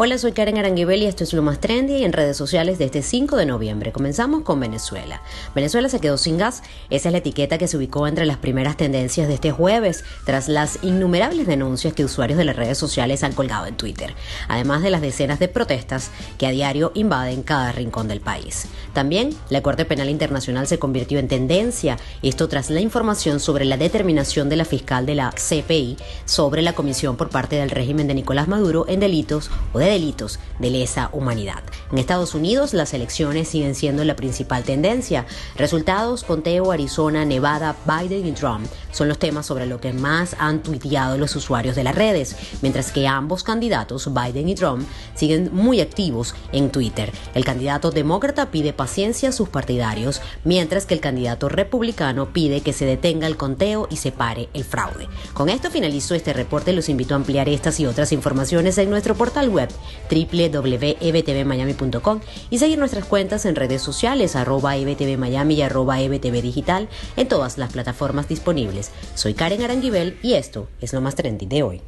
Hola, soy Karen Aranguibel y esto es lo más trendy en redes sociales de este 5 de noviembre. Comenzamos con Venezuela. Venezuela se quedó sin gas. Esa es la etiqueta que se ubicó entre las primeras tendencias de este jueves, tras las innumerables denuncias que usuarios de las redes sociales han colgado en Twitter, además de las decenas de protestas que a diario invaden cada rincón del país. También la Corte Penal Internacional se convirtió en tendencia, esto tras la información sobre la determinación de la fiscal de la CPI sobre la comisión por parte del régimen de Nicolás Maduro en delitos o de delitos de lesa humanidad. En Estados Unidos las elecciones siguen siendo la principal tendencia. Resultados, conteo, Arizona, Nevada, Biden y Trump son los temas sobre lo que más han tuiteado los usuarios de las redes, mientras que ambos candidatos, Biden y Trump, siguen muy activos en Twitter. El candidato demócrata pide paciencia a sus partidarios, mientras que el candidato republicano pide que se detenga el conteo y se pare el fraude. Con esto finalizo este reporte, los invito a ampliar estas y otras informaciones en nuestro portal web www.ebtvmiami.com y seguir nuestras cuentas en redes sociales arroba ebtvmiami y arroba en todas las plataformas disponibles. Soy Karen Aranguibel y esto es lo más trendy de hoy.